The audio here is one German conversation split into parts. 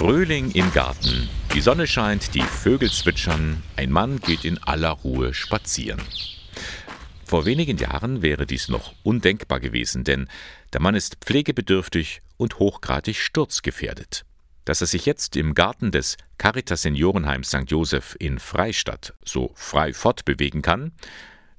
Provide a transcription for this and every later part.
Frühling im Garten. Die Sonne scheint, die Vögel zwitschern, ein Mann geht in aller Ruhe spazieren. Vor wenigen Jahren wäre dies noch undenkbar gewesen, denn der Mann ist pflegebedürftig und hochgradig sturzgefährdet. Dass er sich jetzt im Garten des Caritas Seniorenheims St. Joseph in Freistadt so frei fortbewegen kann,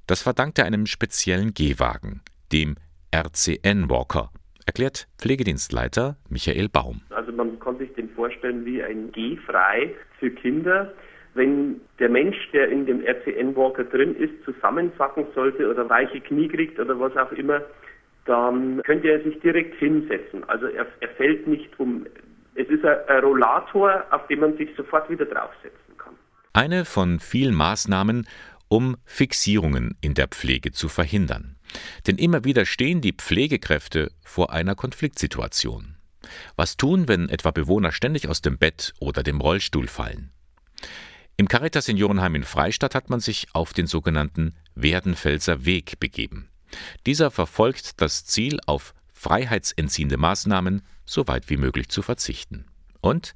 das verdankt er einem speziellen Gehwagen, dem RCN Walker, erklärt Pflegedienstleiter Michael Baum. Also man kann sich den vorstellen wie ein Gehfrei für Kinder. Wenn der Mensch, der in dem RCN-Walker drin ist, zusammensacken sollte oder weiche Knie kriegt oder was auch immer, dann könnte er sich direkt hinsetzen. Also er, er fällt nicht um. Es ist ein, ein Rollator, auf dem man sich sofort wieder draufsetzen kann. Eine von vielen Maßnahmen, um Fixierungen in der Pflege zu verhindern. Denn immer wieder stehen die Pflegekräfte vor einer Konfliktsituation. Was tun, wenn etwa Bewohner ständig aus dem Bett oder dem Rollstuhl fallen? Im Caritas Seniorenheim in Freistadt hat man sich auf den sogenannten Werdenfelser Weg begeben. Dieser verfolgt das Ziel, auf freiheitsentziehende Maßnahmen so weit wie möglich zu verzichten. Und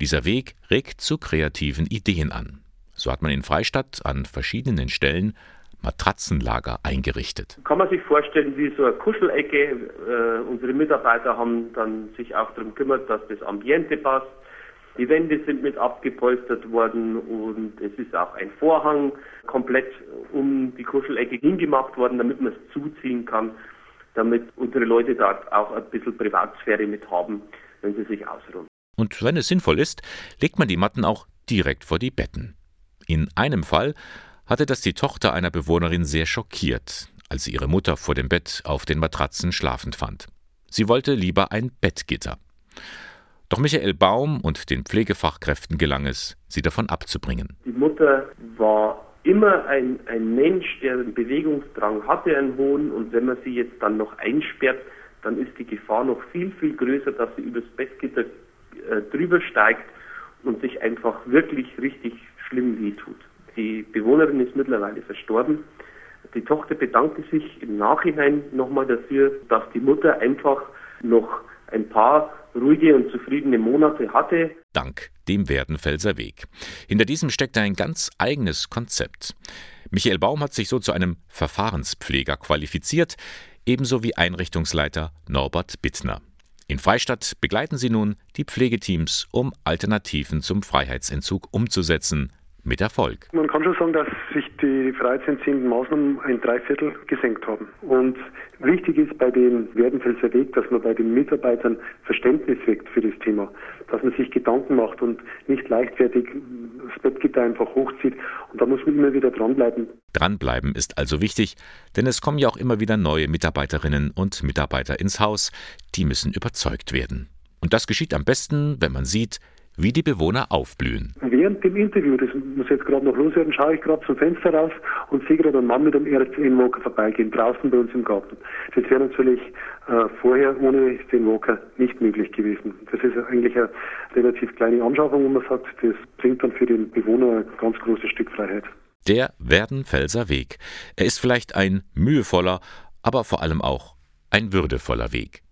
dieser Weg regt zu kreativen Ideen an. So hat man in Freistadt an verschiedenen Stellen Matratzenlager eingerichtet. Kann man sich vorstellen wie so eine Kuschelecke. Äh, unsere Mitarbeiter haben dann sich auch darum gekümmert, dass das Ambiente passt. Die Wände sind mit abgepolstert worden und es ist auch ein Vorhang komplett um die Kuschelecke hingemacht worden, damit man es zuziehen kann, damit unsere Leute dort auch ein bisschen Privatsphäre mit haben, wenn sie sich ausruhen. Und wenn es sinnvoll ist, legt man die Matten auch direkt vor die Betten. In einem Fall hatte das die Tochter einer Bewohnerin sehr schockiert, als sie ihre Mutter vor dem Bett auf den Matratzen schlafend fand. Sie wollte lieber ein Bettgitter. Doch Michael Baum und den Pflegefachkräften gelang es, sie davon abzubringen. Die Mutter war immer ein, ein Mensch, der einen Bewegungsdrang hatte, einen hohen, und wenn man sie jetzt dann noch einsperrt, dann ist die Gefahr noch viel, viel größer, dass sie übers Bettgitter äh, drüber steigt und sich einfach wirklich richtig schlimm wehtut. Die Bewohnerin ist mittlerweile verstorben. Die Tochter bedankte sich im Nachhinein nochmal dafür, dass die Mutter einfach noch ein paar ruhige und zufriedene Monate hatte. Dank dem Werdenfelser Weg. Hinter diesem steckt ein ganz eigenes Konzept. Michael Baum hat sich so zu einem Verfahrenspfleger qualifiziert, ebenso wie Einrichtungsleiter Norbert Bittner. In Freistadt begleiten sie nun die Pflegeteams, um Alternativen zum Freiheitsentzug umzusetzen, mit Erfolg. Man kann schon sagen, dass sich die freiheitsentziehenden Maßnahmen ein Dreiviertel gesenkt haben. Und wichtig ist bei dem Werdenfelser Weg, dass man bei den Mitarbeitern Verständnis weckt für das Thema, dass man sich Gedanken macht und nicht leichtfertig das Bettgitter einfach hochzieht. Und da muss man immer wieder dranbleiben. Dranbleiben ist also wichtig, denn es kommen ja auch immer wieder neue Mitarbeiterinnen und Mitarbeiter ins Haus. Die müssen überzeugt werden. Und das geschieht am besten, wenn man sieht, wie die Bewohner aufblühen. Während dem Interview, das muss jetzt gerade noch loswerden, schaue ich gerade zum Fenster raus und sehe gerade einen Mann mit einem RCN Walker vorbeigehen, draußen bei uns im Garten. Das wäre natürlich äh, vorher ohne den Walker nicht möglich gewesen. Das ist eigentlich eine relativ kleine Anschaffung, wo man sagt, das bringt dann für den Bewohner ein ganz großes Stück Freiheit. Der Werdenfelser Weg. Er ist vielleicht ein mühevoller, aber vor allem auch ein würdevoller Weg.